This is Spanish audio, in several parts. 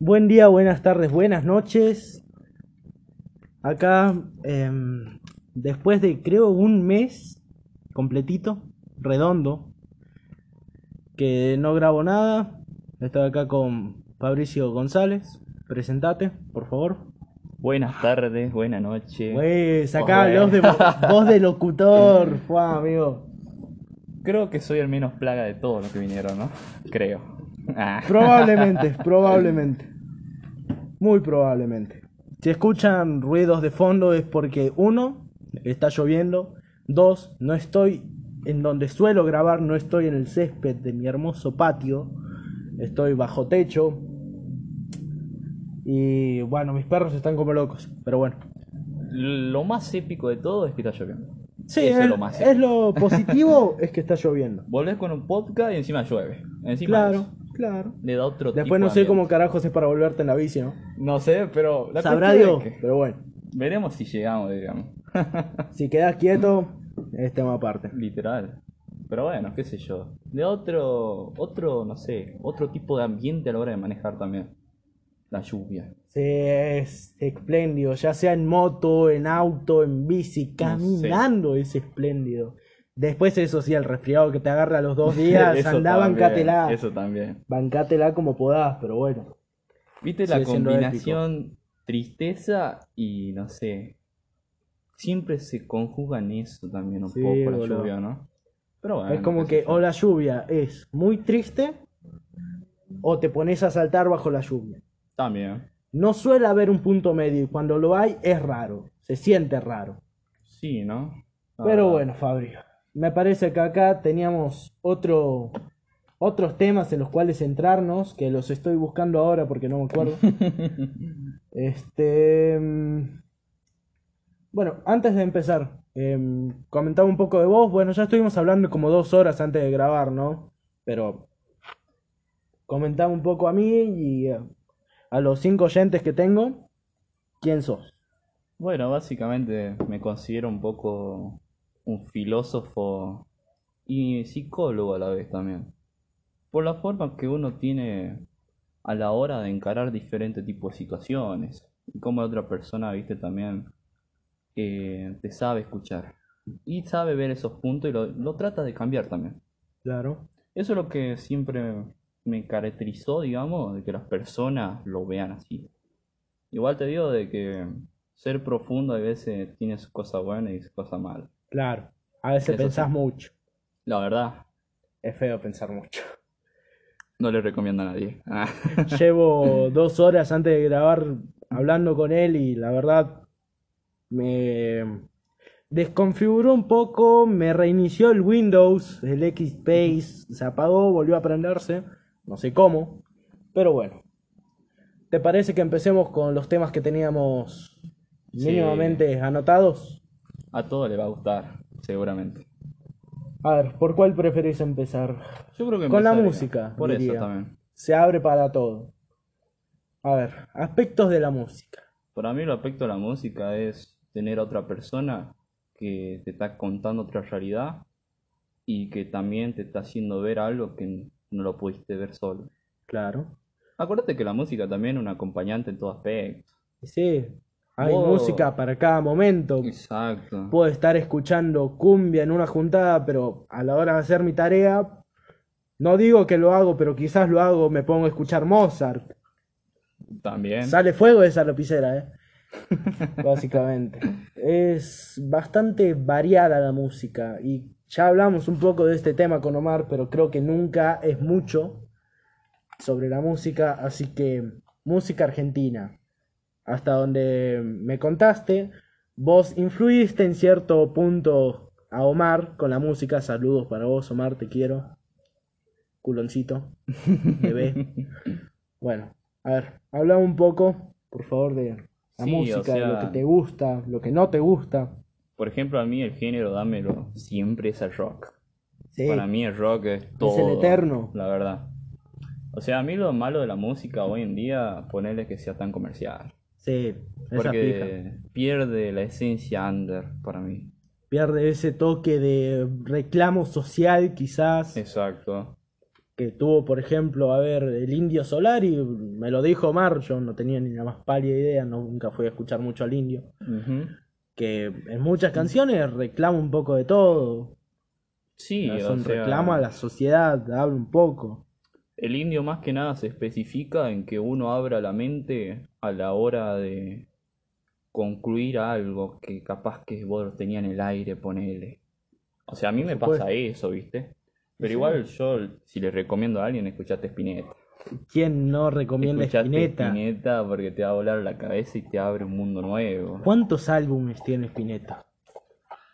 Buen día, buenas tardes, buenas noches. Acá, em, después de creo un mes completito, redondo, que no grabo nada, estoy acá con Fabricio González. Presentate, por favor. Buenas tardes, buenas noches. Güey, sacá Joder. voz de, voz de locutor, Juan, amigo. Creo que soy el menos plaga de todos los que vinieron, ¿no? Creo. Ah. Probablemente, probablemente. Muy probablemente. Si escuchan ruidos de fondo es porque uno, está lloviendo, dos, no estoy en donde suelo grabar, no estoy en el césped de mi hermoso patio, estoy bajo techo. Y bueno, mis perros están como locos, pero bueno. Lo más épico de todo es que está lloviendo. Sí, Eso es, es lo más es lo positivo, es que está lloviendo. Volvés con un podcast y encima llueve. Encima Claro, eso. Claro. Le da otro Después tipo no de sé cómo carajos es para volverte en la bici, ¿no? No sé, pero... la Sabrá cuestión Dios, es que pero bueno. Veremos si llegamos, digamos. Si quedas quieto, es tema aparte. Literal. Pero bueno, qué sé yo. De otro, otro, no sé, otro tipo de ambiente a la hora de manejar también. La lluvia. Sí, es espléndido, ya sea en moto, en auto, en bici, caminando es espléndido. Después eso sí, el resfriado que te agarra los dos días, andá también, bancátela. Eso también. Bancátela como podás, pero bueno. ¿Viste la combinación tristeza y no sé? Siempre se conjuga en eso también un Sí, poco la boludo. lluvia, ¿no? Pero bueno. es como que o la lluvia es muy triste o te pones a saltar bajo la lluvia. También. No suele haber un punto medio y cuando lo hay es raro, se siente raro. Sí, ¿no? Pero bueno, Fabio, me parece que acá teníamos otro, otros temas en los cuales centrarnos, que los estoy buscando ahora porque no me acuerdo. Este, mm, bueno, antes de empezar, em, comentaba un poco de vos. Bueno, ya estuvimos hablando como dos horas antes de grabar, ¿no? Pero comentaba un poco a mí y a los cinco oyentes que tengo, ¿quién sos? Bueno, básicamente me considero un poco un filósofo y psicólogo a la vez también. Por la forma que uno tiene a la hora de encarar diferentes tipos de situaciones. Y como la otra persona, viste, también eh, te sabe escuchar. Y sabe ver esos puntos y lo, lo trata de cambiar también. Claro. Eso es lo que siempre me caracterizó, digamos, de que las personas lo vean así. Igual te digo de que ser profundo a veces tiene sus cosas buenas y sus cosas malas. Claro. A veces Eso pensás sí. mucho. La verdad, Es feo pensar mucho. no le recomiendo a nadie. Ah. Llevo dos horas antes de grabar hablando con él y la verdad me desconfiguró un poco, me reinició el Windows, el X-Space, se apagó, volvió a prenderse, no sé cómo, pero bueno. ¿Te parece que empecemos con los temas que teníamos Sí. mínimamente anotados? A todo le va a gustar, seguramente. A ver, ¿por cuál preferís empezar? Yo creo que Con la música, Por diría. eso también. Se abre para todo. A ver, aspectos de la música. Para mí el aspecto de la música es tener a otra persona que te está contando otra realidad y que también te está haciendo ver algo que no lo pudiste ver solo. Claro. Acuérdate que la música también es un acompañante en todo aspecto. Sí, hay música para cada momento. Exacto. Puedo estar escuchando cumbia en una juntada, pero a la hora de hacer mi tarea, no digo que lo hago, pero quizás lo hago, me pongo a escuchar Mozart. También. Sale fuego de esa lapicera, ¿eh? Básicamente. Es bastante variada la música y ya hablamos un poco de este tema con Omar, pero creo que nunca es mucho sobre la música, así que música argentina. Hasta donde me contaste, vos influiste en cierto punto a Omar con la música. Saludos para vos, Omar, te quiero. Culoncito, bebé. Bueno, a ver, habla un poco, por favor, de la Sí, o música, de lo que te gusta, lo que no te gusta. Por ejemplo, a mí el género, dámelo, siempre es el rock. Sí, Para mí el rock es todo. eterno. La verdad. O sea, a mí lo malo de la música hoy en día, ponerle que sea tan comercial. Sí, esa. Porque pierde la esencia under para mí. Pierde ese toque de reclamo social, quizás. Exacto. que tuvo, por ejemplo, a ver, el Indio Solar y me lo dijo Mar, yo no tenía ni la más pálida idea, no, nunca fui a escuchar mucho al Indio, que en muchas canciones reclama un poco de todo, Sí, es o sea, reclamo a la sociedad, habla un poco. El indio más que nada se especifica en que uno abra la mente a la hora de concluir algo que capaz que vos tenía en el aire, ponele. O sea, a mí Por me supuesto. pasa eso, ¿viste? Pero Sí. igual yo, si le recomiendo a alguien, escuchate Spinetta. ¿Quién no recomienda Escuchate Spinetta? Spinetta porque te va a volar la cabeza y te abre un mundo nuevo. ¿Cuántos álbumes tiene Spinetta?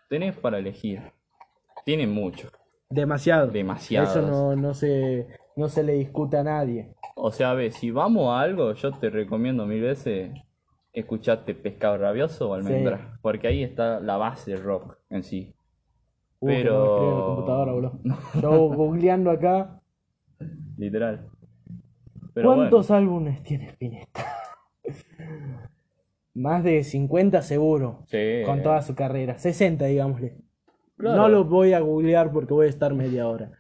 Tenés para elegir. Tiene mucho. Demasiado. Demasiados. Eso no, no, se, no se le discute a nadie. O sea, a ver, si vamos a algo, yo te recomiendo mil veces escucharte Pescado Rabioso o Almendra. Sí. Porque ahí está la base del rock en sí. Uh, Pero- no la. Yo googleando acá. Literal. Pero ¿Cuántos álbumes tiene Spinetta? Más de 50 seguro. sí. Con toda su carrera. 60, digámosle. Claro. No lo voy a googlear porque voy a estar media hora.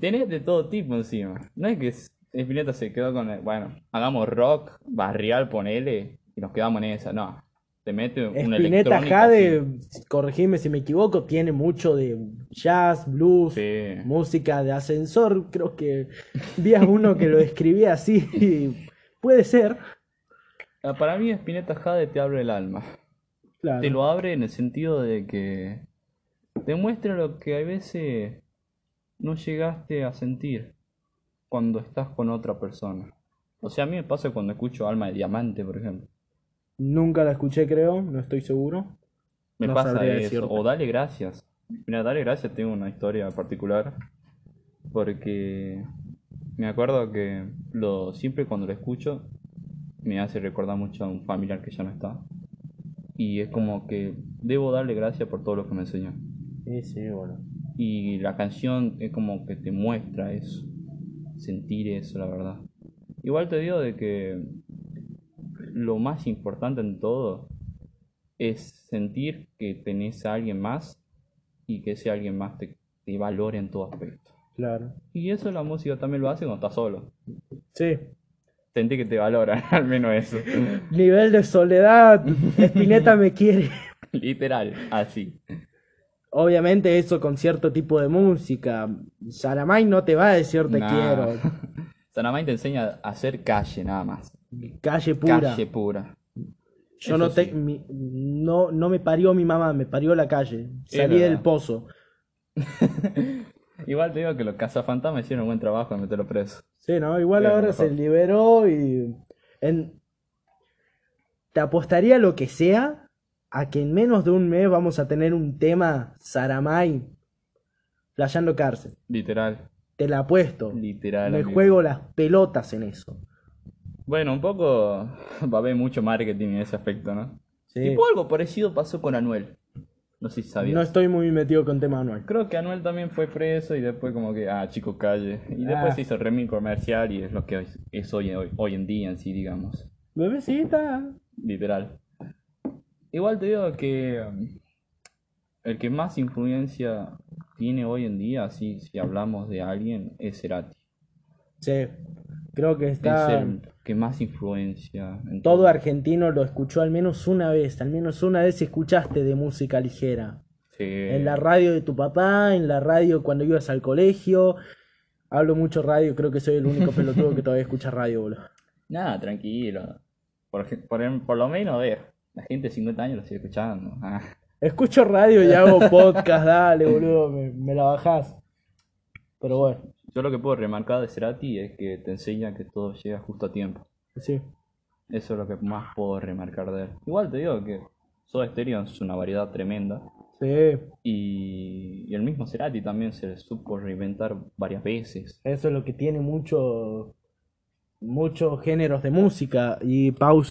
Tenés de todo tipo encima. No es que Spinetta se quedó con el, bueno, hagamos rock, barrial, ponele, y nos quedamos en esa. No. Te mete una Spinetta Jade, así. corregime si me equivoco, tiene mucho de jazz, blues, Sí. música de ascensor. Creo que vi a uno que lo describía así. y Puede ser. Ah, Para mí Spinetta Jade te abre el alma. Claro. Te lo abre en el sentido de que te muestra lo que a veces no llegaste a sentir cuando estás con otra persona. O sea, a mí me pasa cuando escucho Alma de Diamante, por ejemplo. Nunca la escuché, creo, no estoy seguro. Me No pasa eso. decirte. O Dale Gracias. Mira, Dale Gracias tengo una historia particular. Porque me acuerdo que lo, siempre cuando lo escucho me hace recordar mucho a un familiar que ya no está. Y es como que debo darle gracias por todo lo que me enseñó. Sí, sí, bueno. Y la canción es como que te muestra eso, sentir eso, la verdad. Igual te digo de que lo más importante en todo es sentir que tenés a alguien más y que ese alguien más te, te valore en todo aspecto. Claro. Y eso la música también lo hace cuando estás solo. Sí. Sentí que te valoran, al menos eso. Nivel de soledad. Spinetta me quiere. Literal, así. Obviamente eso con cierto tipo de música. Saramay no te va a decir te Nah. quiero. Sanamay te enseña a hacer calle nada más. Calle pura. Calle pura. Yo Eso no, te, sí. mi- no, no me parió mi mamá, me parió la calle. Salí del pozo. Igual te digo que los cazafantasmas hicieron un buen trabajo en meterlo preso. Sí, ¿no? Igual Pero ahora se liberó y... En... Te apostaría lo que sea a que en menos de un mes vamos a tener un tema Saramay flasheando cárcel. Literal. Te la apuesto. Literal. Me amigo. juego las pelotas en eso. Bueno, un poco va a haber mucho marketing en ese aspecto, ¿no? Sí. Tipo algo parecido pasó con Anuel. No sé si sabías. No estoy muy metido con tema anual. Creo que Anuel también fue preso y después como que, ah, chico, calle. Y Ah. después se hizo remix comercial y es lo que es hoy, hoy, hoy en día en sí, digamos. Bebecita. Literal. Igual te digo que um, el que más influencia tiene hoy en día, así, si hablamos de alguien, es Cerati. Sí. Creo que Es está... el que más influencia en Todo argentino lo escuchó al menos una vez. Al menos una vez escuchaste de música ligera. Sí. En la radio de tu papá, en la radio cuando ibas al colegio. Hablo mucho radio, creo que soy el único pelotudo que todavía escucha radio, boludo. Nada, tranquilo. Por, por, por lo menos, a ver, la gente de 50 años lo sigue escuchando. Ah, Escucho radio y hago podcast, dale, boludo, me, me la bajás. Pero bueno, Yo lo que puedo remarcar de Cerati es que te enseña que todo llega justo a tiempo. sí. Eso es lo que más puedo remarcar de él. Igual te digo que Soda Stereo es una variedad tremenda. Sí, Y, y el mismo Cerati también se supo reinventar varias veces. eso es lo que tiene mucho, muchos géneros de música y pausa.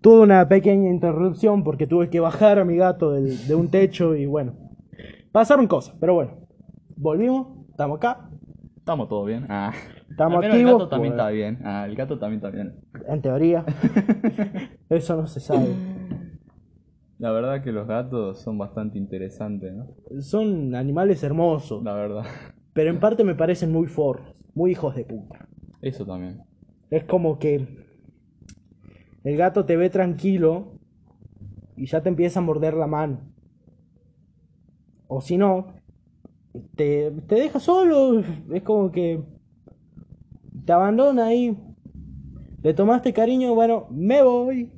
Tuve una pequeña interrupción porque tuve que bajar a mi gato del- de un techo y bueno, pasaron cosas, pero bueno, volvimos, estamos acá, Estamos todos bien. Ah. Estamos activos, El gato también pues. está bien. Ah, el gato también está bien. en teoría. Eso no se sabe. La verdad que los gatos son bastante interesantes, ¿no? Son animales hermosos, La verdad. pero en parte me parecen muy forros, muy hijos de puta. Eso también. Es como que el gato te ve tranquilo y ya te empieza a morder la mano. O si no, te, te deja solo, es como que te abandona ahí. Le tomaste cariño, bueno, me voy.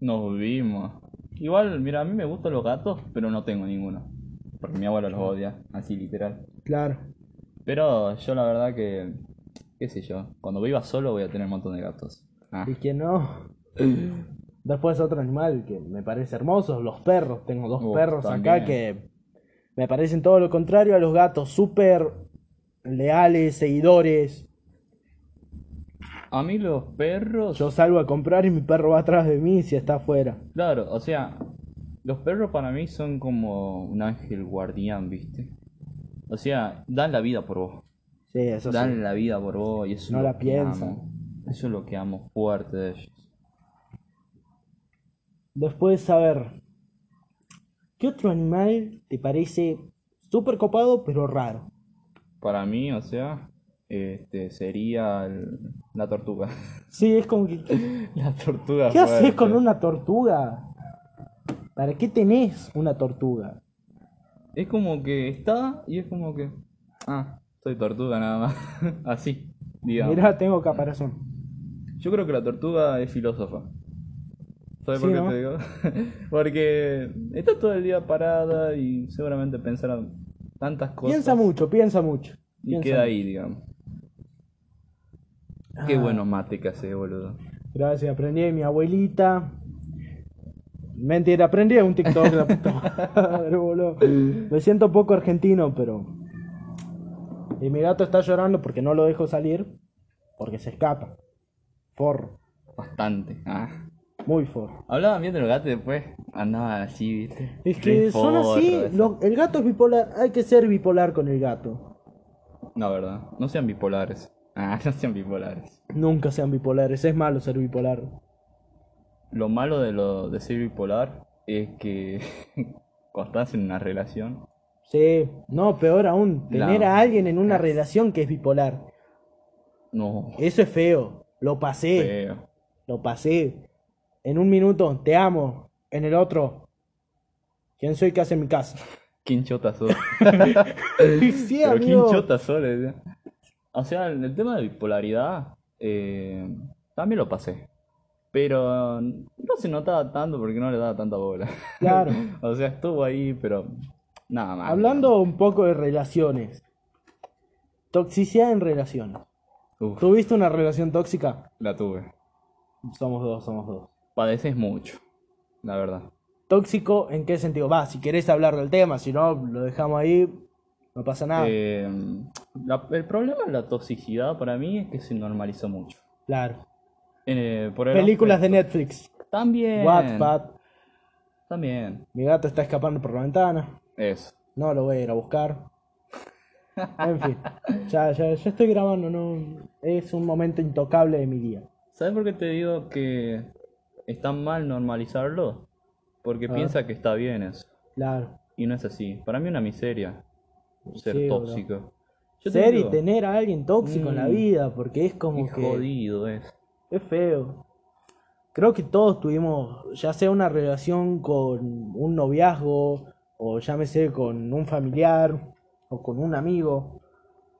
Nos vimos. Igual, mira, a mí me gustan los gatos, pero no tengo ninguno. Porque mi abuela los odia, así literal. Claro. Pero yo la verdad que, qué sé yo, cuando viva solo voy a tener un montón de gatos. Ah, Y que no. Después otro animal que me parece hermoso, los perros. Tengo dos Oh, perros acá que me parecen todo lo contrario a los gatos, súper leales, seguidores. A mí los perros, Yo salgo a comprar y mi perro va atrás de mí si está afuera. claro, o sea, los perros para mí son como un ángel guardián, ¿viste? O sea, dan la vida por vos. Sí, eso dan sí. la vida por vos y eso No es lo la que piensan. amo. Eso es lo que amo fuerte de ellos. Después, a ver. ¿Qué otro animal te parece súper copado pero raro? Para mí, o sea, este sería el- la tortuga. Sí, es como que. la tortuga. ¿Qué haces fuerte. con una tortuga? ¿Para qué tenés una tortuga? Es como que está y es como que. Ah, soy tortuga nada más. Así, digamos. Mirá, tengo caparazón. Yo creo que la tortuga es filósofa. ¿Sabes por qué ¿no? te digo? Porque está todo el día parada y seguramente pensará tantas cosas. Piensa mucho, piensa mucho. Y Piensa queda mucho. ahí, digamos. Qué Ah, bueno mate que hace, boludo. Gracias, aprendí de mi abuelita. Mentira, aprendí de un TikTok, la puta madre, boludo. Me siento poco argentino, pero. Y mi gato está llorando porque no lo dejo salir. Porque se escapa. Forro. Bastante. Ah. Muy forro. Hablaban bien de los gatos y después andaban así, ¿viste? Es que Re son así. lo- el gato es bipolar. Hay que ser bipolar con el gato. No, verdad. No sean bipolares. Ah, no sean bipolares. Nunca sean bipolares. Es malo ser bipolar. Lo malo de lo de ser bipolar es que cuando estás en una relación, Sí. No, peor aún. Tener a alguien en una relación que es bipolar. no. Eso es feo. Lo pasé. Feo. Lo pasé. En un minuto, te amo. En el otro, ¿quién soy que hace en mi casa? ¿Quién chota sos? sí, Pero ¿quién amigo. decía. O sea, el tema de bipolaridad eh, también lo pasé. Pero no se notaba tanto porque no le daba tanta bola. Claro. O sea, estuvo ahí, pero nada más. Hablando un poco de relaciones. Toxicidad en relaciones. Uf, ¿Tuviste una relación tóxica? la tuve. Somos dos, somos dos. Padeces mucho, la verdad. ¿Tóxico en qué sentido? Va, si querés hablar del tema, si no, lo dejamos ahí, no pasa nada. Eh, la- el problema de la toxicidad para mí es que se normalizó mucho. claro. Eh, por Películas de Netflix. También. Wattpad. También. Mi gato está escapando por la ventana. Eso. No lo voy a ir a buscar. En fin, ya, ya, ya estoy grabando, no. Es un momento intocable de mi día. ¿Sabes por qué te digo que está mal normalizarlo? Porque piensa que está bien eso. Claro. Y no es así. Para mí es una miseria ser Sí, tóxico. Yo te Ser y tener a alguien tóxico en la Mm. vida, porque es como qué que. jodido es. Es feo. Creo que todos tuvimos, ya sea una relación con un noviazgo, o llámese con un familiar, o con un amigo,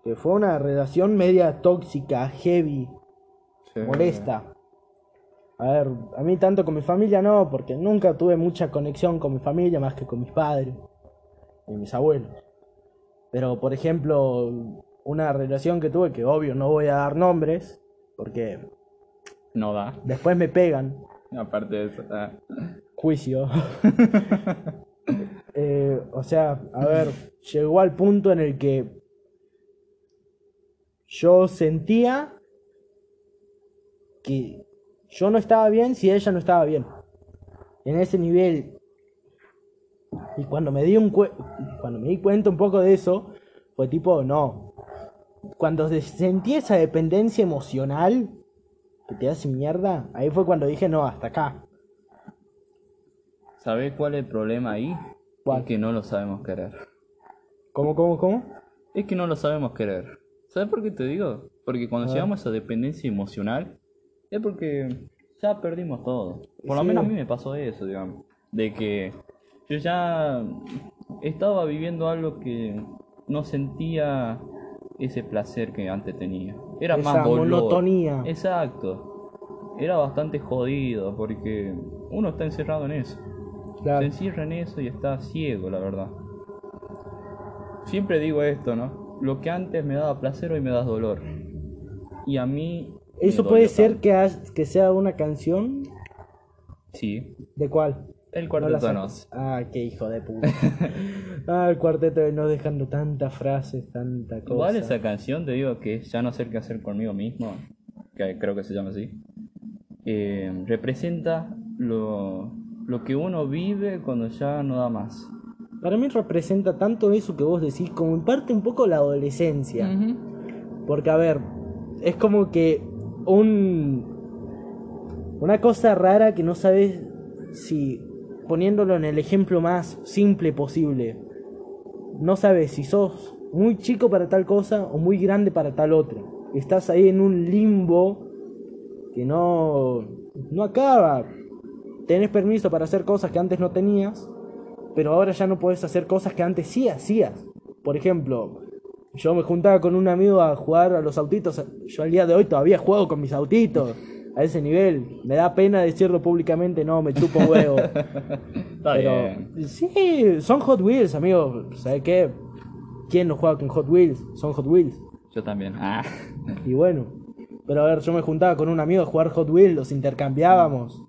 que fue una relación media tóxica, heavy, Sí. molesta. A ver, a mí tanto con mi familia no, porque nunca tuve mucha conexión con mi familia más que con mis padres y mis abuelos. Pero, por ejemplo, una relación que tuve, que obvio no voy a dar nombres, porque No da. después me pegan, Aparte de eso. ah. juicio. Eh, o sea, a ver, llegó al punto en el que yo sentía que yo no estaba bien si ella no estaba bien. En ese nivel. Y cuando me di un cuando me di cuenta un poco de eso, fue tipo, no. Cuando sentí esa dependencia emocional que te hace mierda, ahí fue cuando dije, no, hasta acá. ¿Sabés cuál es el problema ahí? ¿Cuál? Es que no lo sabemos querer. ¿Cómo, cómo, cómo? Es que no lo sabemos querer. ¿Sabes por qué te digo? Porque cuando llegamos a esa dependencia emocional, es porque ya perdimos todo. Por lo Sí. menos a mí me pasó eso, digamos. De que yo ya estaba viviendo algo que no sentía ese placer que antes tenía. Era Esa más dolor. monotonía. Exacto. Era bastante jodido porque uno está encerrado en eso. Claro. Se encierra en eso y está ciego, la verdad. Siempre digo esto, ¿no? Lo que antes me daba placer hoy me da dolor. Y a mí... Eso puede ser que, ha- que sea una canción. Sí. ¿De cuál? El cuarteto de. Nos. Ah, qué hijo de puta. ah, el cuarteto de nos dejando tantas frases, tanta cosa. Igual esa canción, te digo que es ya no sé qué hacer conmigo mismo, que creo que se llama así, eh, representa lo, lo que uno vive cuando ya no da más. Para mí representa tanto eso que vos decís, como en parte un poco la adolescencia. Porque, a ver, es como que un. Una cosa rara que no sabes si. Poniéndolo en el ejemplo más simple posible. No sabes si sos muy chico para tal cosa o muy grande para tal otra. Estás ahí en un limbo que no. No acaba. Tenés permiso para hacer cosas que antes no tenías. Pero ahora ya no podés hacer cosas que antes sí hacías. Por ejemplo, yo me juntaba con un amigo a jugar a los autitos. Yo al día de hoy todavía juego con mis autitos. A ese nivel. Me da pena decirlo públicamente, no, me chupo huevo. Está Pero bien. sí, son Hot Wheels, amigo. ¿Sabes qué? ¿Quién no juega con Hot Wheels? Son Hot Wheels. Yo también. Ah. Y bueno. Pero a ver, yo me juntaba con un amigo a jugar Hot Wheels, los intercambiábamos.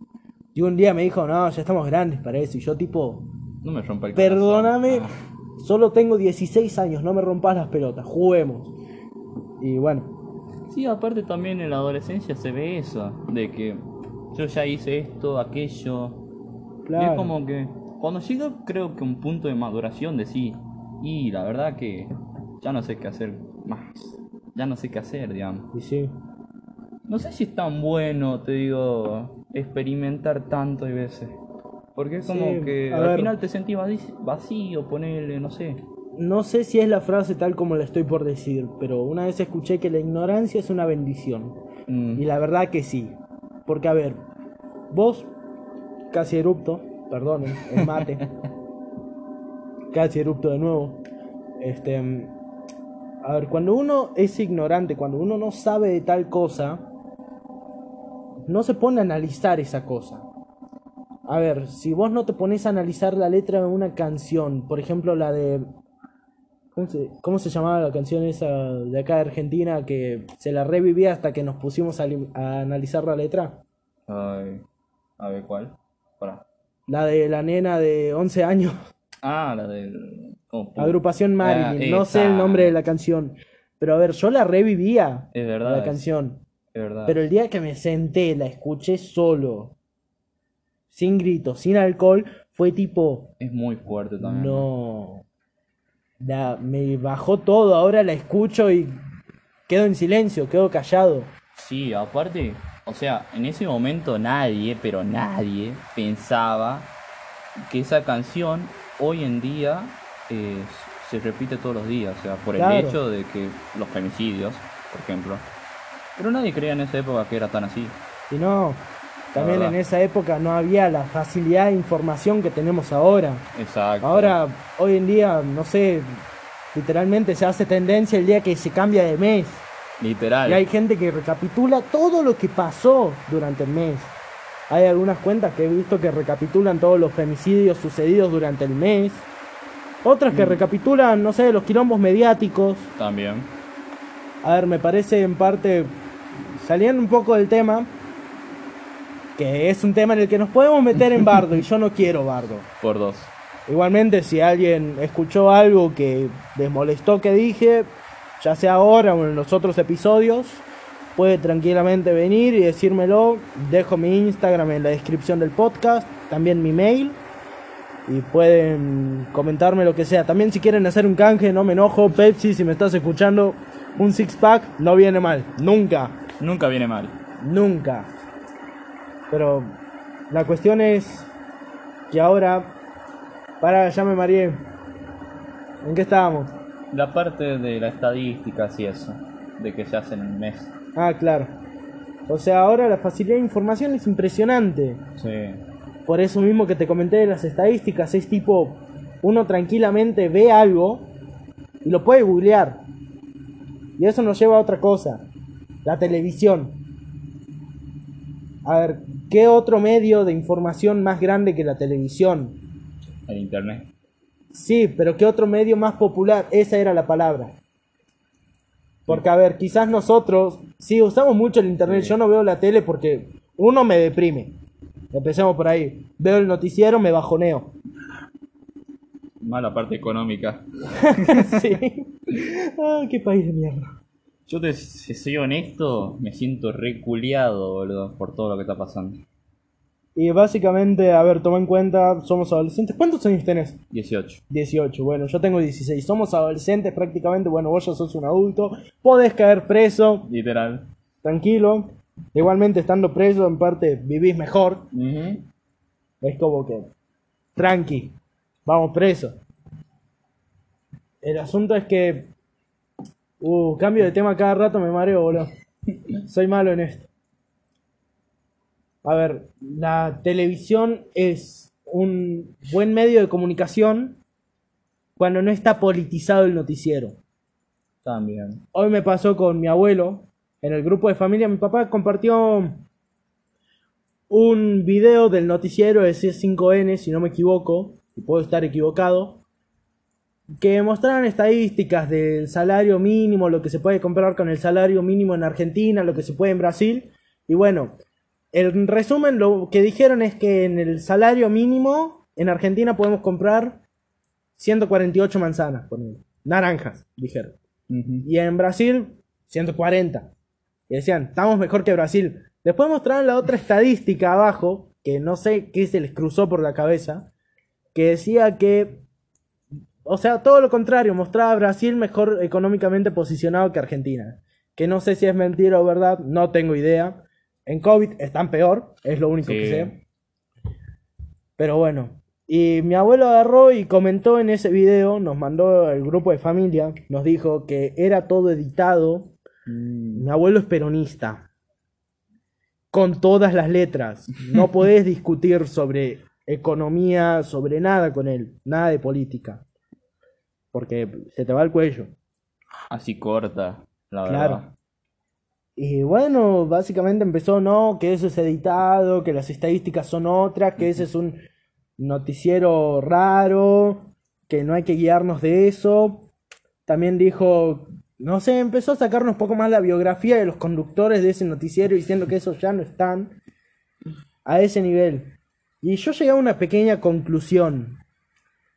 Y un día me dijo, no, ya estamos grandes para eso. Y yo tipo, No me rompa el corazón. Perdóname, Ah. Solo tengo 16 años, no me rompas las pelotas, juguemos. Y bueno, Sí, aparte también en la adolescencia se ve eso, de que yo ya hice esto, aquello. Y claro. es como que cuando llega creo que un punto de maduración de sí, y la verdad que ya no sé qué hacer más. Ya no sé qué hacer, digamos. Y sí, No sé si es tan bueno, te digo, experimentar tanto hay veces. Porque es como Sí, que al ver. final te sentís vacío, ponele, no sé. no sé si es la frase tal como la estoy por decir, pero una vez escuché que la ignorancia es una bendición. Mm, Y la verdad que sí. Porque a ver, vos, casi erupto, perdonen, el mate. casi erupto de nuevo. Este, a ver, cuando uno es ignorante, cuando uno no sabe de tal cosa, no se pone a analizar esa cosa. A ver, si vos no te pones a analizar la letra de una canción, por ejemplo la de... ¿Cómo se, cómo se llamaba la canción esa de acá de Argentina que se la revivía hasta que nos pusimos a, li- a analizar la letra? ay, a ver cuál. Pará. La de la nena de 11 años, Ah, la del. oh, agrupación Marilyn, Ah, no sé el nombre de la canción. Pero a ver, yo la revivía, Es verdad. la es- canción. Es verdad. Pero el día que me senté, la escuché solo, sin gritos, sin alcohol, fue tipo, Es muy fuerte también. no. La- me bajó todo, ahora la escucho y quedo en silencio, quedo callado. Sí, aparte, o sea, en ese momento nadie, pero nadie, pensaba que esa canción hoy en día eh, se repite todos los días, o sea, por el hecho de que los femicidios, por ejemplo. Pero nadie creía en esa época que era tan así. Y no, también en esa época no había la facilidad de información que tenemos ahora. Exacto. Ahora, hoy en día, no sé, literalmente se hace tendencia el día que se cambia de mes. Literal. Y hay gente que recapitula todo lo que pasó durante el mes. Hay algunas cuentas que he visto que recapitulan todos los femicidios sucedidos durante el mes. Otras Mm. que recapitulan, no sé, los quilombos mediáticos. También. A ver, me parece en parte, saliendo un poco del tema, que es un tema en el que nos podemos meter en bardo y yo no quiero bardo. Por dos. Igualmente, si alguien escuchó algo que les molestó que dije, ya sea ahora o en los otros episodios, puede tranquilamente venir y decírmelo. Dejo mi Instagram en la descripción del podcast, también mi mail. Y pueden comentarme lo que sea. También si quieren hacer un canje, no me enojo. Pepsi, si me estás escuchando, un six pack no viene mal. Nunca. Nunca viene mal. Nunca. Pero la cuestión es que ahora. Para, ya me mareé. ¿En qué estábamos? La parte de la estadística, sí, eso. De que se hace en un mes. Ah, claro. O sea, ahora la facilidad de información es impresionante. Sí. Por eso mismo que te comenté de las estadísticas, es tipo, uno tranquilamente ve algo y lo puede googlear. Y eso nos lleva a otra cosa, la televisión. A ver, ¿qué otro medio de información más grande que la televisión? El internet. Sí, pero ¿qué otro medio más popular? Esa era la palabra. Porque, a ver, quizás nosotros, sí, usamos mucho el internet, Sí. yo no veo la tele porque uno me deprime. Empecemos por ahí. Veo el noticiero, me bajoneo. Mala parte económica. sí. Ah, qué país de mierda. Yo te, si soy honesto, me siento reculeado, boludo, por todo lo que está pasando. Y básicamente, a ver, toma en cuenta, somos adolescentes. ¿Cuántos años tenés? 18. 18. Bueno, yo tengo 16. Somos adolescentes prácticamente. Bueno, vos ya sos un adulto. Podés caer preso, Literal. tranquilo. Igualmente, estando preso, en parte, vivís mejor. Es como que, tranqui, vamos preso. El asunto es que, uh, cambio de tema cada rato, me mareo, boludo. Soy malo en esto. A ver, la televisión es un buen medio de comunicación cuando no está politizado el noticiero. También. Hoy me pasó con mi abuelo, en el grupo de familia, mi papá compartió un video del noticiero de C5N, si no me equivoco, y puedo estar equivocado, que mostraban estadísticas del salario mínimo, lo que se puede comprar con el salario mínimo en Argentina, lo que se puede en Brasil, y bueno, en resumen lo que dijeron es que en el salario mínimo en Argentina podemos comprar 148 manzanas, ponele. naranjas, dijeron. Y en Brasil, 140. Y decían, estamos mejor que Brasil. Después mostraron la otra estadística abajo, que no sé qué se les cruzó por la cabeza, que decía que, o sea, todo lo contrario, mostraba a Brasil mejor económicamente posicionado que Argentina. Que no sé si es mentira o verdad, no tengo idea. En COVID están peor, es lo único que sé. Pero bueno. Y mi abuelo agarró y comentó en ese video, nos mandó el grupo de familia, nos dijo que era todo editado. Mm. Mi abuelo es peronista. Con todas las letras. No podés discutir sobre economía, sobre nada con él. Nada de política. Porque se te va el cuello. Así corta, la Claro. verdad. Y bueno, básicamente empezó, no, que eso es editado, que las estadísticas son otras, que ese es un noticiero raro, que no hay que guiarnos de eso. También dijo, no sé, empezó a sacarnos un poco más la biografía de los conductores de ese noticiero diciendo que esos ya no están a ese nivel. Y yo llegué a una pequeña conclusión.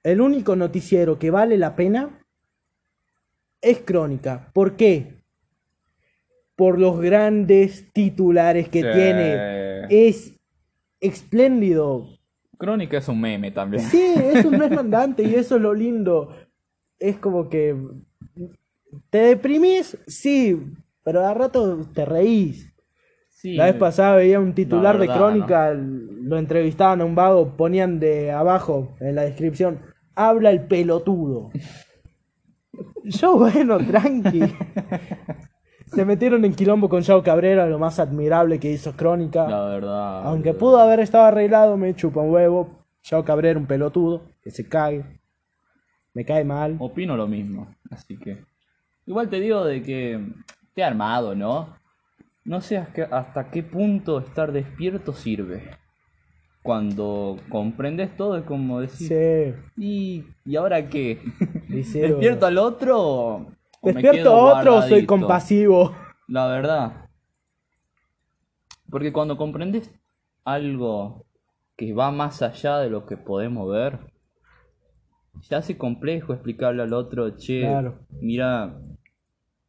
El único noticiero que vale la pena es Crónica. ¿Por qué? Por los grandes titulares que Sí. tiene. Es espléndido. Crónica es un meme también. Sí, eso no es mandante y eso es lo lindo. Es como que te deprimís, sí, pero a rato te reís. Sí, La vez pasada veía un titular verdad, de crónica, lo entrevistaban a un vago, ponían de abajo en la descripción, habla el pelotudo. Yo, bueno, tranqui. Se metieron en quilombo con Yao Cabrera, lo más admirable que hizo Crónica. La verdad. Aunque pudo haber estado arreglado, me chupa un huevo. Yao Cabrera, un pelotudo, que se cague. Me cae mal. Opino lo mismo, así que. Igual te digo de que te he armado, ¿no? No sé hasta qué punto estar despierto sirve. Cuando comprendes todo es como decir, Sí. ¿y, ¿y ahora qué? ¿Despierto al otro? o Despierto a otro, soy guardadito? compasivo. La verdad. Porque cuando comprendes algo que va más allá de lo que podemos ver, se hace complejo explicarle al otro, che, Claro. mira,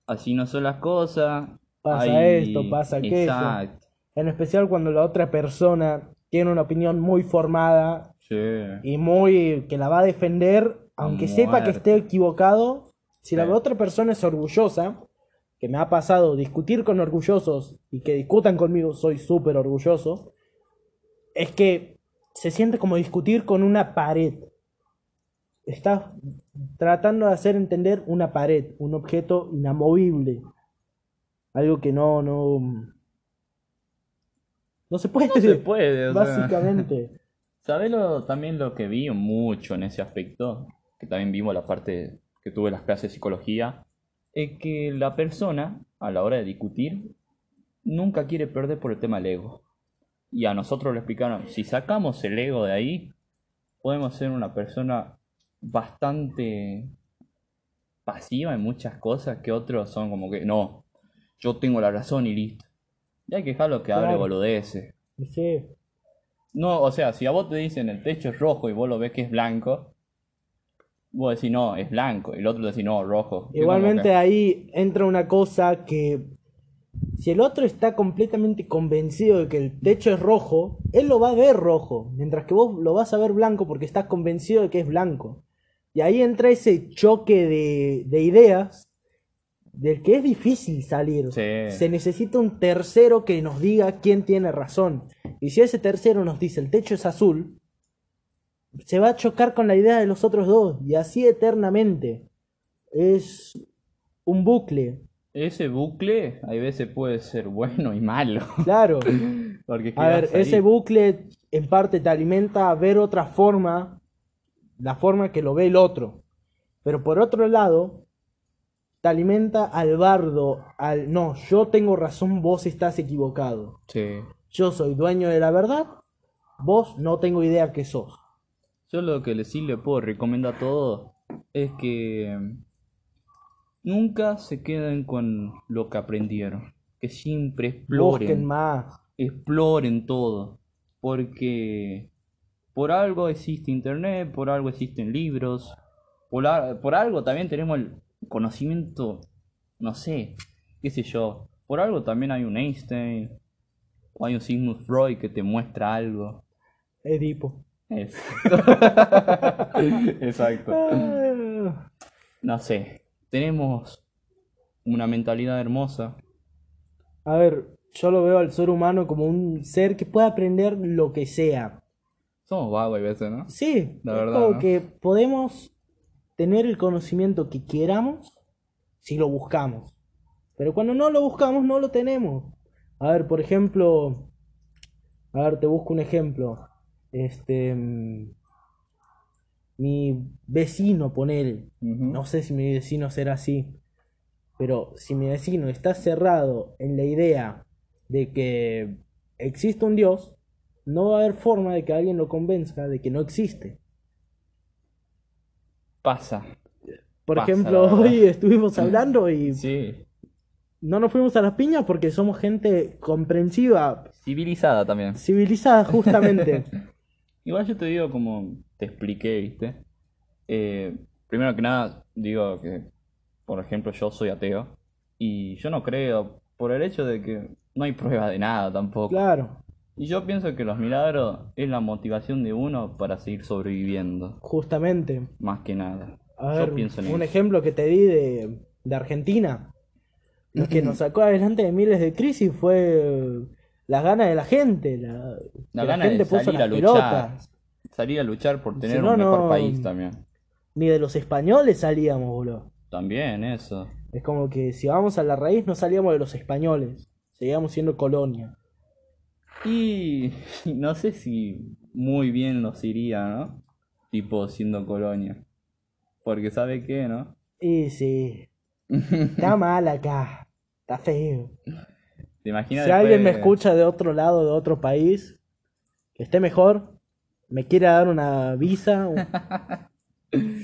así no son las cosas. Pasa hay- esto, pasa aquello. Exacto. En especial cuando la otra persona tiene una opinión muy formada Sí. y muy que la va a defender, aunque sepa que esté equivocado. Si la Sí. otra persona es orgullosa, que me ha pasado discutir con orgullosos y que discutan conmigo, soy súper orgulloso, es que se siente como discutir con una pared. Estás tratando de hacer entender una pared, un objeto inamovible. Algo que no, no. No se puede. No se puede, o sea. Básicamente. ¿Sabés lo, también lo que vi mucho en ese aspecto? Que también vimos la parte que tuve las clases de psicología. Es que la persona, a la hora de discutir, nunca quiere perder por el tema del ego. Y a nosotros lo explicaron, si sacamos el ego de ahí, podemos ser una persona bastante pasiva en muchas cosas que otros son como que, no, yo tengo la razón y listo. Y hay que dejarlo que hable Claro. boludeces. Sí. No, o sea, si a vos te dicen el techo es rojo y vos lo ves que es blanco, vos decís no, es blanco. Y el otro decís no, rojo. Y Igualmente que- ahí entra una cosa que si el otro está completamente convencido de que el techo es rojo, él lo va a ver rojo, mientras que vos lo vas a ver blanco porque estás convencido de que es blanco. Y ahí entra ese choque de, de ideas del que es difícil salir. Sí. Se necesita un tercero que nos diga quién tiene razón. Y si ese tercero nos dice el techo es azul, se va a chocar con la idea de los otros dos. Y así eternamente. Es un bucle. Ese bucle, hay veces puede ser bueno y malo. Claro. Porque A ver, ahí. ese bucle en parte te alimenta a ver otra forma, la forma que lo ve el otro. Pero por otro lado, te alimenta al bardo, al no, yo tengo razón, vos estás equivocado. Sí. Yo soy dueño de la verdad, vos no tengo idea que sos. Yo lo que le- sí le puedo recomendar a todos es que nunca se queden con lo que aprendieron. Que siempre exploren. Busquen más. exploren todo, porque por algo existe internet, por algo existen libros, por, por algo también tenemos el conocimiento, no sé, qué sé yo, por algo también hay un Einstein, o hay un Sigmund Freud que te muestra algo. Edipo. Exacto. Exacto. Ah, No sé, tenemos una mentalidad hermosa. A ver, yo lo veo al ser humano como un ser que puede aprender lo que sea. Somos vagos a veces, ¿no? Sí, La verdad, como ¿no? que podemos tener el conocimiento que queramos si lo buscamos. Pero cuando no lo buscamos, no lo tenemos. A ver, por ejemplo, a ver, te busco un ejemplo. Este, mm, mi vecino, ponele. No sé si mi vecino será así, pero si mi vecino está cerrado en la idea de que existe un Dios, no va a haber forma de que alguien lo convenza de que no existe. Pasa. Por Pasa, ejemplo, hoy estuvimos hablando y Sí. no nos fuimos a las piñas porque somos gente comprensiva, Civilizada también. civilizada justamente. Igual yo te digo como te expliqué, ¿viste? Eh, primero que nada, digo que, por ejemplo, yo soy ateo y yo no creo por el hecho de que no hay prueba de nada tampoco. claro, Y yo pienso que los milagros es la motivación de uno para seguir sobreviviendo, justamente. más que nada. A Yo ver, pienso en un eso. ejemplo que te di de, de Argentina. Lo que nos sacó adelante de miles de crisis fue las ganas de la gente. La, La gana de gente puso salir a luchar. pelotas. Salir a luchar por tener no, un mejor no- país también. Ni de los españoles salíamos, boludo. También eso. Es como que si vamos a la raíz no salíamos de los españoles. Seguíamos siendo colonia. Y no sé si muy bien nos iría, ¿no? Tipo siendo colonia. Porque sabe qué, ¿no? Y sí, está mal acá. Está feo. ¿Te imaginas Si alguien me escucha de otro lado, de otro país, que esté mejor, me quiera dar una visa,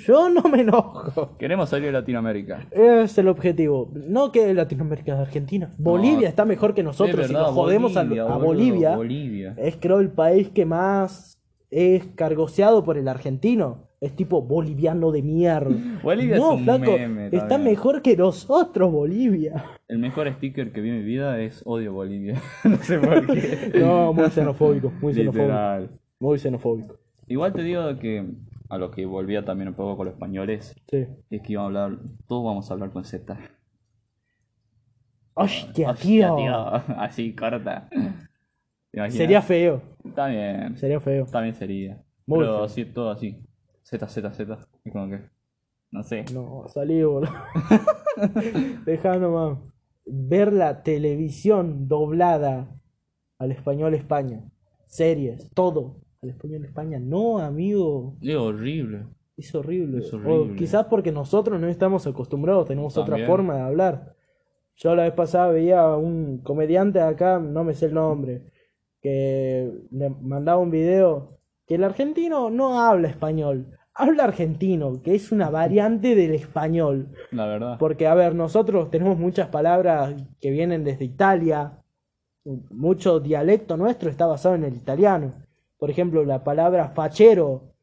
yo no me enojo. Queremos salir de Latinoamérica. Es el objetivo. No que Latinoamérica de Argentina. Bolivia está mejor que nosotros. Es si nos jodemos a- Bolivia, a, boludo, Bolivia, Bolivia. es creo el país que más es cargoseado por el argentino. Es tipo boliviano de mierda. Bolivia no, es un flaco, meme está mejor que nosotros, Bolivia. El mejor sticker que vi en mi vida es odio Bolivia. no sé por qué. No, muy xenofóbico, muy xenofóbico. Literal. Muy xenofóbico. Igual te digo que a lo que volvía también un poco con los españoles, Sí. es que íbamos a hablar, todos vamos a hablar con Z. Hostia, Hostia, tío. Así, corta. Sería feo. También. Sería feo. También sería. Muy Pero feo. así, todo así. Z, Z, Z. Es como que. No sé. No, salí, boludo. Dejá nomás. Ver la televisión doblada al español España. Series, todo. Al español España. No, amigo. Es horrible. Es horrible. Es O quizás porque nosotros no estamos acostumbrados, tenemos otra forma de hablar. Yo la vez pasada veía a un comediante de acá, no me sé el nombre, que le mandaba un video que el argentino no habla español, habla argentino, que es una variante del español. La verdad. Porque, a ver, nosotros tenemos muchas palabras que vienen desde Italia. Mucho dialecto nuestro está basado en el italiano. Por ejemplo, la palabra fachero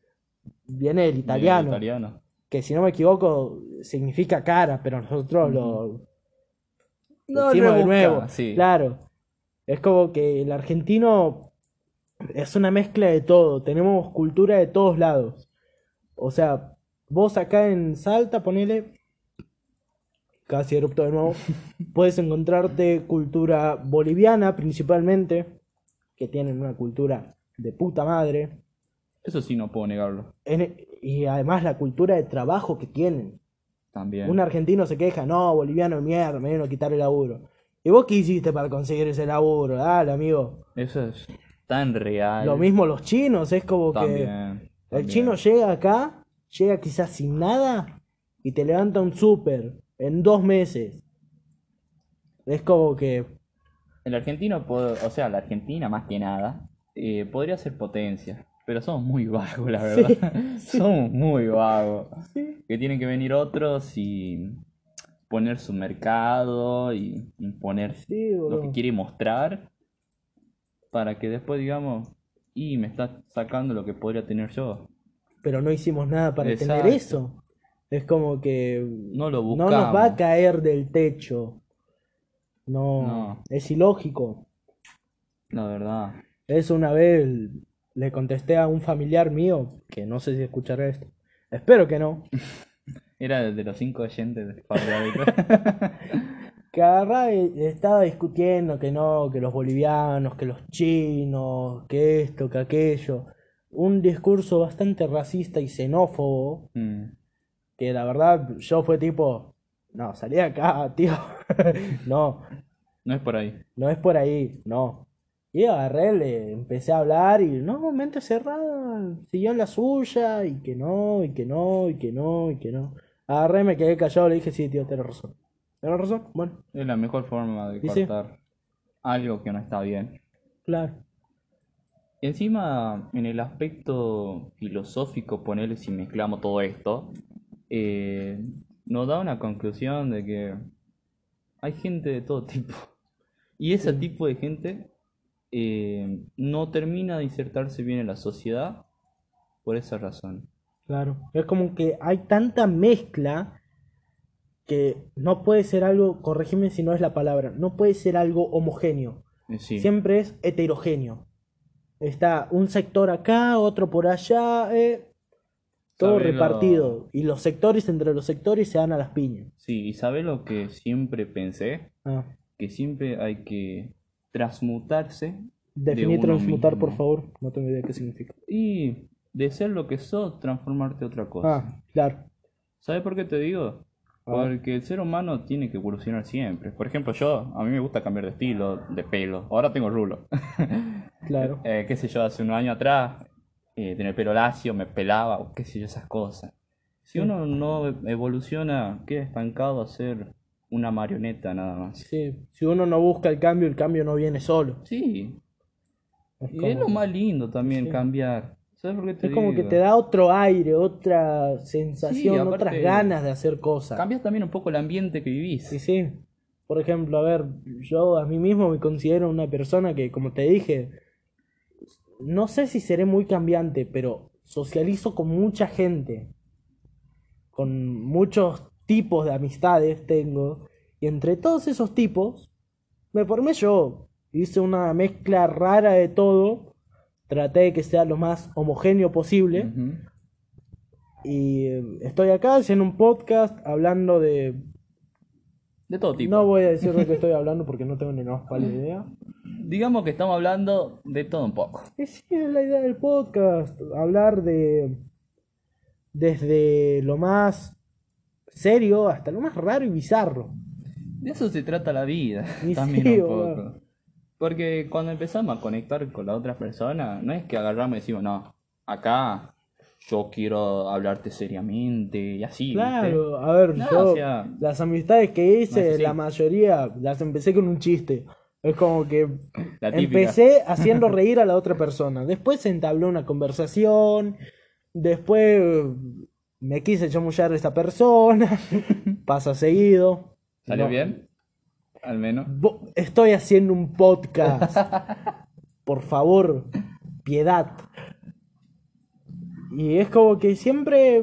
viene del italiano, italiano. que si no me equivoco significa cara, pero nosotros lo Lo decimos de nuevo. sí. Claro. Es como que el argentino es una mezcla de todo. Tenemos cultura de todos lados. O sea, vos acá en Salta, ponele. Casi erupto de nuevo. puedes encontrarte cultura boliviana principalmente. Que tienen una cultura de puta madre. Eso sí no puedo negarlo. En- y además la cultura de trabajo que tienen. También. Un argentino se queja, no, boliviano de mierda, me vino a quitar el laburo. ¿Y vos qué hiciste para conseguir ese laburo? Dale, amigo. Eso es tan real. Lo mismo los chinos, es como que También. el chino llega acá, llega quizás sin nada y te levanta un súper en dos meses. Es como que, El argentino, puede- o sea, la Argentina más que nada, eh, podría ser potencia. Pero somos muy vagos, la Sí, verdad. somos muy vagos. Que tienen que venir otros y poner su mercado y imponer sí, lo que quiere mostrar para que después digamos, y me está sacando lo que podría tener yo. pero no hicimos nada para tener Exacto. eso. Es como que No lo no buscamos. nos va a caer del techo. No, No. es ilógico. La verdad. Eso una vez le contesté a un familiar mío, que no sé si escuchará esto. Espero que no. Era de los cinco oyentes de. Que agarraba y estaba discutiendo que no, que los bolivianos, que los chinos, que esto, que aquello. Un discurso bastante racista y xenófobo, Mm. que la verdad yo fue tipo, no, salí de acá, tío. no, No es por ahí. no es por ahí, no. Y agarré, le empecé a hablar y no, mente cerrada, siguió en la suya y que no, y que no, y que no, y que no. Agarré, me quedé callado, le dije, sí, tío, tienes razón. ¿Tienes razón? Bueno, Es la mejor forma de sí. cortar algo que no está bien. claro. Encima, en el aspecto filosófico, ponerle si mezclamos todo esto, eh, nos da una conclusión de que hay gente de todo tipo. Y ese tipo de gente eh, no termina de insertarse bien en la sociedad por esa razón. Claro, es como que hay tanta mezcla que no puede ser algo, corregime si no es la palabra, no puede ser algo homogéneo, Eh, Sí, siempre es heterogéneo. Está un sector acá, otro por allá, eh, todo repartido. Y los sectores entre los sectores se dan a las piñas. sí, y ¿sabes lo que siempre pensé? Ah, Que siempre hay que transmutarse definí uno transmutar, por favor, no tengo idea qué significa. y de ser lo que sos, transformarte a otra cosa. Ah, claro. ¿Sabes por qué te digo? Porque el ser humano tiene que evolucionar siempre. Por ejemplo, yo, a mí me gusta cambiar de estilo, de pelo. Ahora tengo rulo. Claro. Eh, qué sé yo, hace un año atrás, eh, tenía el pelo lacio, me pelaba, o qué sé yo, esas cosas. Si Sí. uno no evoluciona, queda estancado a ser una marioneta nada más. Sí, si uno no busca el cambio, el cambio no viene solo. Sí, Es y es lo más lindo también Sí. cambiar. ¿Sabes por qué te Es como que te da otro aire, otra sensación, Sí, aparte- otras ganas de hacer cosas. Cambias también un poco el ambiente que vivís. Sí, sí. Por ejemplo, a ver, yo a mí mismo me considero una persona que, como te dije, no sé si seré muy cambiante, pero socializo con mucha gente. Con muchos tipos de amistades tengo. Y entre todos esos tipos, me formé yo. Hice una mezcla rara de todo. Traté de que sea lo más homogéneo posible. Y eh, estoy acá haciendo un podcast hablando de De todo tipo. no voy a decir de qué estoy hablando porque no tengo ni la más pálida idea. Digamos que estamos hablando de todo un poco. Sí, es la idea del podcast. Hablar de. Desde lo más serio hasta lo más raro y bizarro. De eso se trata la vida, Y también sí, un poco. Porque cuando empezamos a conectar con la otra persona, no es que agarramos y decimos, no, acá yo quiero hablarte seriamente y así, ¿viste? Claro, a ver, No, yo o sea, las amistades que hice, no la mayoría las empecé con un chiste. Es como que empecé haciendo reír a la otra persona. Después se entabló una conversación. Después me quise chamullar a esta persona. Pasa seguido. ¿Salió No. bien? Al menos. Estoy haciendo un podcast. Por favor, piedad. Y es como que siempre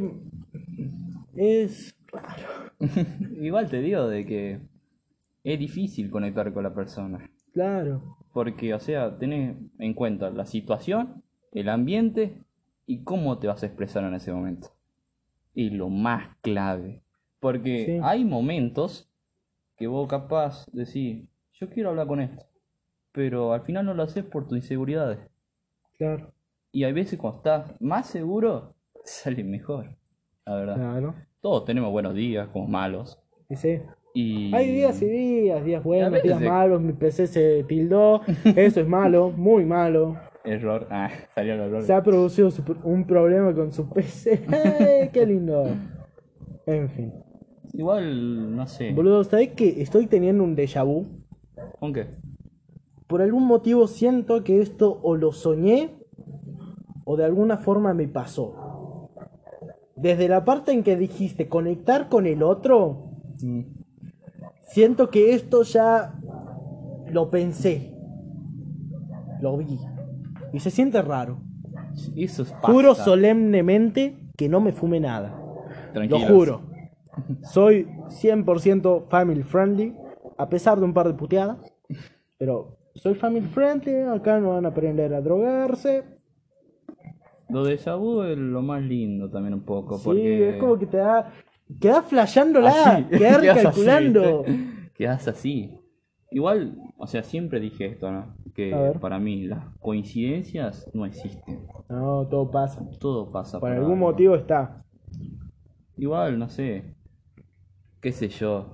es Igual te digo de que es difícil conectar con la persona. claro. Porque, o sea, tenés en cuenta la situación, el ambiente y cómo te vas a expresar en ese momento. Y lo más clave. Porque Sí. hay momentos que vos capaz decís, yo quiero hablar con esto. Pero al final no lo haces por tus inseguridades. Claro. Y hay veces cuando estás más seguro, sale mejor. La verdad. Claro. Todos tenemos buenos días, como malos. Y sí. Y... Hay días y días, días buenos, días se- malos, mi PC se tildó, eso es malo, muy malo. Error. Ah, salió el error. Se ha producido su- un problema con su PC. ¡Ay, ¡Qué lindo! En fin. Igual, no sé. Boludo, ¿sabés que estoy teniendo un déjà vu? ¿Con qué? Por algún motivo siento que esto o lo soñé o de alguna forma me pasó. Desde la parte en que dijiste conectar con el otro, siento que esto ya lo pensé. Lo vi. Y se siente raro. Eso es Juro solemnemente que no me fume nada. Lo Tranquilos. juro. Soy 100% family friendly, a pesar de un par de puteadas. Pero soy family friendly, acá no van a aprender a drogarse. Lo de Shabu es lo más lindo también un poco. Sí, porque... es como que te da. Quedás flasheándola, quedás quedás así. Quedás así. Igual, o sea, siempre dije esto, ¿no? Que para mí las coincidencias no existen. No, todo pasa. Todo pasa Por por algún algo. motivo está. Igual, no sé. Qué sé yo.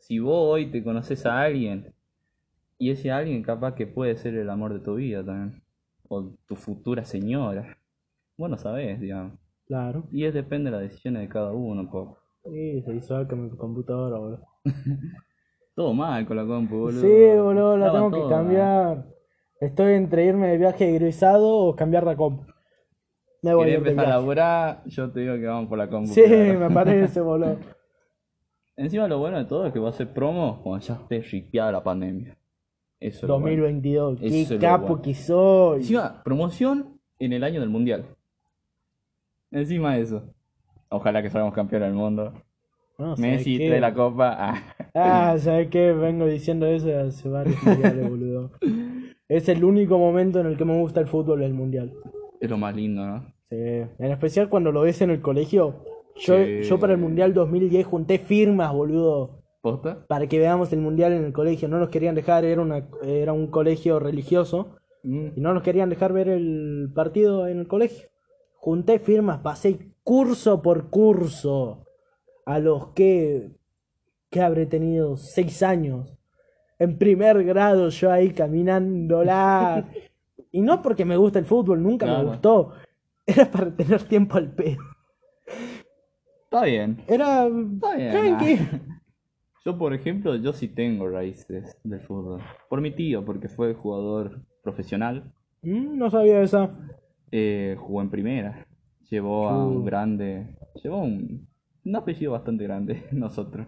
Si vos hoy te conoces a alguien y ese alguien capaz que puede ser el amor de tu vida también. O tu futura señora. Vos no sabés, digamos. Claro. Y es depende de las decisiones de cada uno un poco. Sí, se hizo algo con mi computadora, boludo. Todo mal con la compu, boludo. Sí, boludo, la Estaba tengo que mal. Estoy entre irme de viaje egresado o cambiar la comp. Me voy a empezar a laburar, yo te digo que vamos por la compu. Sí, claro. me parece, boludo. Encima lo bueno de todo es que va a ser promo cuando ya esté ripiada la pandemia. Eso es lo bueno. 2022. Eso Qué capo bueno. que soy. Encima, promoción en el año del mundial. Encima de eso. Ojalá que salgamos campeón del mundo. No, ¿sabes Messi trae la copa. Ah. Ah, ¿sabes qué? Vengo diciendo eso hace varios mundiales, boludo. Es el único momento en el que me gusta el fútbol, el mundial. Es lo más lindo, ¿no? Sí. En especial cuando lo ves en el colegio. Yo, Sí. yo para el mundial 2010 junté firmas, boludo. ¿Posta? Para que veamos el mundial en el colegio. No nos querían dejar, era, una, era un colegio religioso. Mm. Y no nos querían dejar ver el partido en el colegio. Junté firmas, pasé curso por curso. A los que. que habré tenido seis años. En primer grado, yo ahí caminándola. y no porque me gusta el fútbol, nunca me gustó. Era para tener tiempo al pedo. Está bien. Era. Está bien. tranqui. ah. Yo, por ejemplo, yo sí tengo raíces del fútbol. Por mi tío, porque fue jugador profesional. Mm, no sabía esa. Eh, jugó en primera. Llevó a un grande. Llevó un, un apellido bastante grande, nosotros.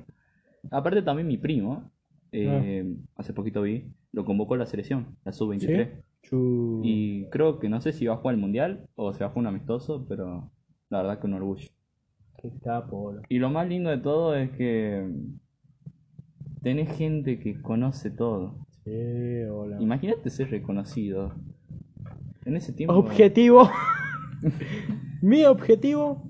Aparte, también mi primo, eh, hace poquito vi, lo convocó a la selección, la sub-23. Chu. Y creo que no sé si va a jugar el mundial o se va a jugar un amistoso, pero la verdad que un orgullo. Qué capo. Y lo más lindo de todo es que tenés gente que conoce todo. Sí, boludo. Imagínate ser reconocido. En ese tiempo. Objetivo. Mi objetivo.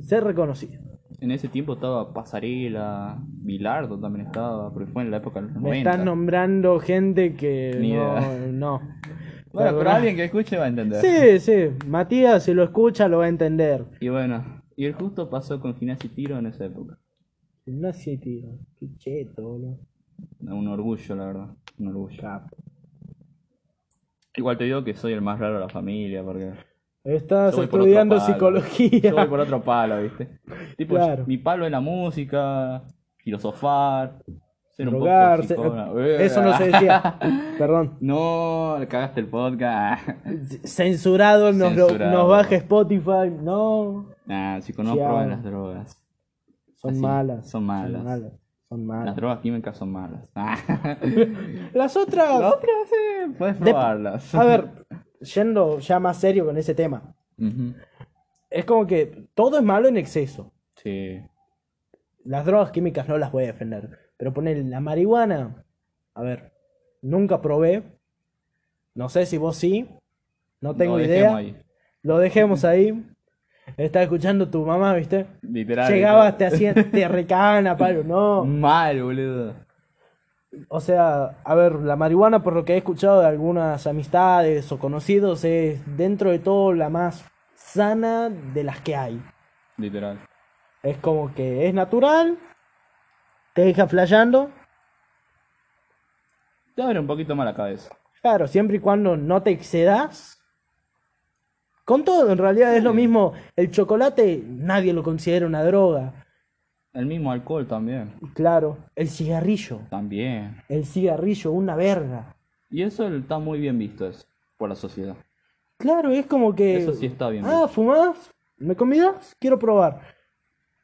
Ser reconocido. En ese tiempo estaba Pasarela, Bilardo también estaba, porque fue en la época de los Me 90. están nombrando gente que Ni no, idea. no. Bueno, pero alguien que escuche va a entender. Sí, sí. Matías, si lo escucha, lo va a entender. Y bueno, Y el justo pasó con gimnasia y tiro en esa época. Gimnasia y tiro. Qué cheto, boludo. Un orgullo, la verdad. Un orgullo. Igual te digo que soy el más raro de la familia, porque Estás Yo estudiando psicología. yo voy por otro palo, ¿viste? Tipo, Claro. mi palo es la música, filosofar, ser un poco psicólogo. Eso no se decía. Perdón. No, cagaste el podcast. Censurado, nos, Censurado. nos baja Spotify. No. Nah, chicos, no prueben las drogas. Son Así, malas. son malas. Son malas. Son Las drogas químicas son malas. Las otras. Las otras sí, puedes De- probarlas. A ver, yendo ya más serio con ese tema. Es como que todo es malo en exceso. Sí. Las drogas químicas no las voy a defender. Pero poner la marihuana. A ver, nunca probé. No sé si vos sí. No tengo Lo idea. ahí. Lo dejemos ahí. Está escuchando tu mamá, ¿viste? Literal. Llegabas, te hacían, te recagan a palo, no. Mal, boludo. O sea, a ver, la marihuana, por lo que he escuchado de algunas amistades o conocidos, es dentro de todo la más sana de las que hay. Literal. Es como que es natural, te deja flayando. Te abre un poquito más la cabeza. Claro, siempre y cuando no te excedas. Con todo, en realidad es lo mismo. El chocolate, nadie lo considera una droga. El mismo alcohol también. Claro, el cigarrillo. También. El cigarrillo, una verga. Y eso está muy bien visto eso, por la sociedad. Claro, es como que. Eso sí está bien Ah, ¿fumás? ¿Me convidas? Quiero probar.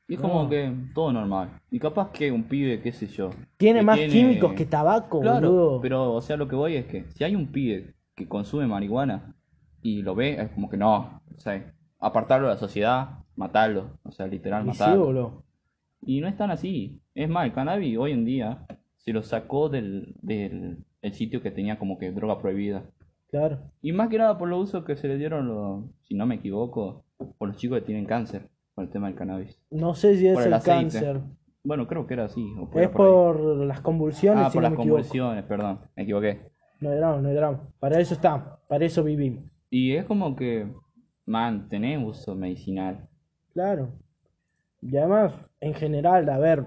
Y es como que todo normal. Y capaz que un pibe, qué sé yo. Tiene más tiene- químicos que tabaco, Claro, boludo. pero o sea, lo que voy es que si hay un pibe que consume marihuana y lo ve, es como que no, o sea, apartarlo de la sociedad, matarlo, o sea, literal Y sí, matarlo. boludo. Y no es tan así. Es más, el cannabis hoy en día se lo sacó del, del el sitio que tenía como que droga prohibida. Claro. Y más que nada por los usos que se le dieron, los, si no me equivoco, por los chicos que tienen cáncer con el tema del cannabis. No sé si es Por el, cáncer. Bueno, creo que era así. o por Es por por las convulsiones, Ah, si por no las me convulsiones, perdón, me equivoqué. No hay drama, no hay drama. Para eso está, para eso vivimos. Y es como que, man, tenés uso medicinal. Claro. Y además, en general, a ver,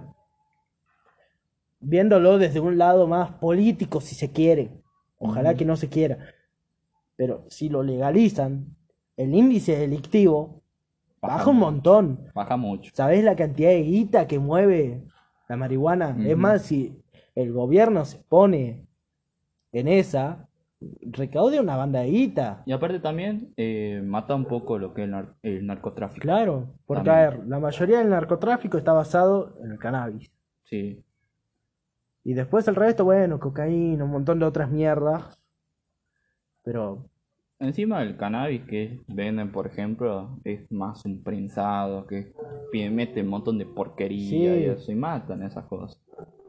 viéndolo desde un lado más político, si se quiere, ojalá que no se quiera, pero si lo legalizan, el índice delictivo baja un montón. Baja mucho. ¿Sabés la cantidad de guita que mueve la marihuana? Es más, si el gobierno se pone en esa, recaude una banda de guita. Y aparte también eh, mata un poco lo que es el, nar- el narcotráfico. Claro, porque a ver, la mayoría del narcotráfico está basado en el cannabis. Sí. Y después el resto, bueno, cocaína, un montón de otras mierdas. Pero, Encima el cannabis que venden, por ejemplo, es más un prensado, que mete un montón de porquería Sí. y eso, y matan esas cosas.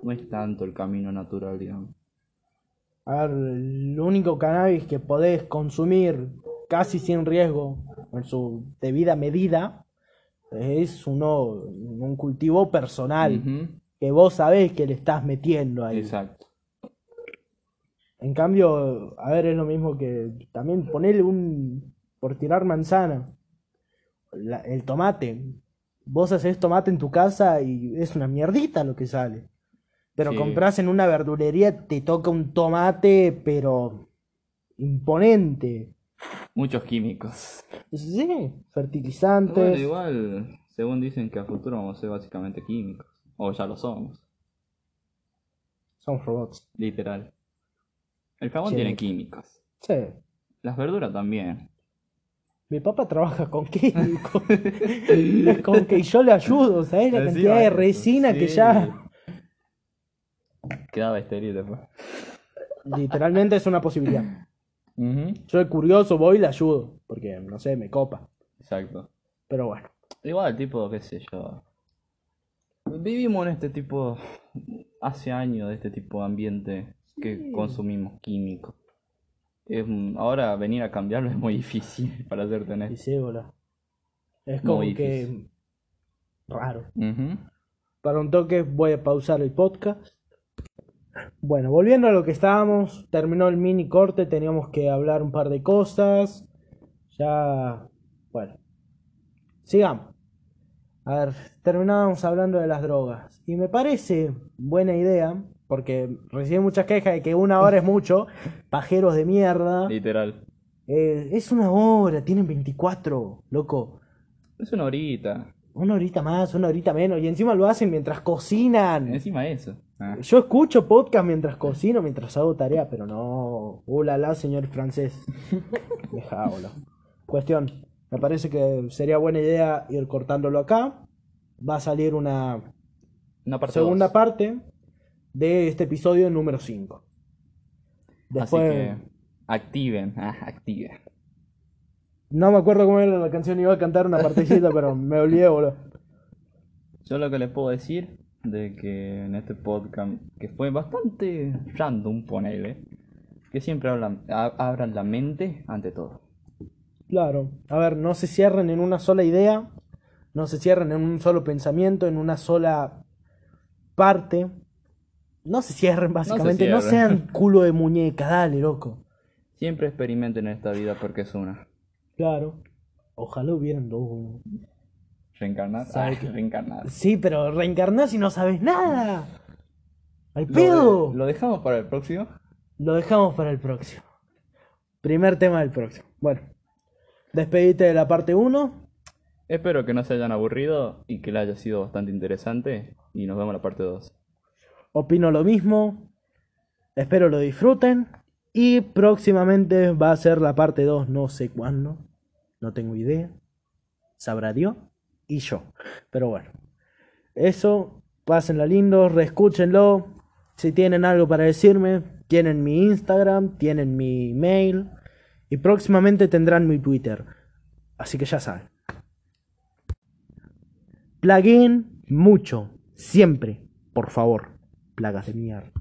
No es tanto el camino natural, digamos. A ver, el único cannabis que podés consumir casi sin riesgo, en su debida medida, es uno, un cultivo personal. Que vos sabés que le estás metiendo ahí. Exacto. En cambio, a ver, es lo mismo que también ponerle un, por tirar manzana, la- el tomate. Vos haces tomate en tu casa y es una mierdita lo que sale. Pero Sí. compras en una verdulería, te toca un tomate, pero imponente. Muchos químicos. Sí, fertilizantes. Bueno, igual, según dicen que a futuro vamos a ser básicamente químicos. O ya lo somos, Son robots. literal. El jabón Sí. tiene químicos. Sí. Las verduras también. Mi papá trabaja con químicos. como que yo le ayudo, ¿sabes? La cantidad de resina que ya. Quedaba estéril después. Literalmente es una posibilidad. Ujú, Yo curioso voy y le ayudo, porque no sé, me copa. Exacto. Pero bueno, Igual, tipo, qué sé yo. Vivimos en este tipo, hace años, de este tipo de ambiente que Sí. consumimos químicos. Ahora venir a cambiarlo es muy difícil, para serte y honesto. sí. Es como Muy que. raro. Para un toque voy a pausar el podcast. Bueno, volviendo a lo que estábamos, terminó el mini corte, teníamos que hablar un par de cosas. Ya. Bueno. Sigamos. A ver, terminábamos hablando de las drogas. Y me parece buena idea, porque recibe muchas quejas de que una hora es mucho. Pajeros de mierda. Literal. Eh, es una hora, tienen 24, loco. Es una horita. Una horita más, una horita menos. Y encima lo hacen mientras cocinan. Encima eso. Ah. Yo escucho podcast mientras cocino, mientras hago tarea, pero no. Hola, la señor francés. Dejáoslo. Cuestión. Me parece que sería buena idea ir cortándolo acá. Va a salir una Una parte segunda dos. parte de este episodio número 5. Después. Así que activen. Ah, activen. No me acuerdo cómo era la canción, iba a cantar una partecita, pero me olvidé, boludo. Yo lo que les puedo decir de que en este podcast, que fue bastante random, ponele, que siempre hablan, abran la mente ante todo. Claro. A ver, no se cierren en una sola idea, no se cierren en un solo pensamiento, en una sola parte. No se cierren, básicamente. No, cierren. sean culo de muñeca, dale, loco. Siempre experimenten en esta vida porque es una. Claro. Ojalá hubieran dos. Reencarnar. Sabe Ah. Sí, pero reencarnás y no sabes nada. ¡Al Lo, pedo! lo dejamos para el próximo. Lo dejamos para el próximo. Primer tema del próximo. Bueno, despedite de la parte 1. Espero que no se hayan aburrido y que le haya sido bastante interesante. Y nos vemos en la parte 2. Opino lo mismo. Espero lo disfruten. Y próximamente va a ser la parte 2, no sé cuándo. No tengo idea. Sabrá Dios y yo. Pero bueno. Eso, pásenla lindo, reescúchenlo. Si tienen algo para decirme, tienen mi Instagram, tienen mi mail. Y próximamente tendrán mi Twitter. Así que ya saben. Plugin mucho. Siempre. Por favor. Plagas de mierda.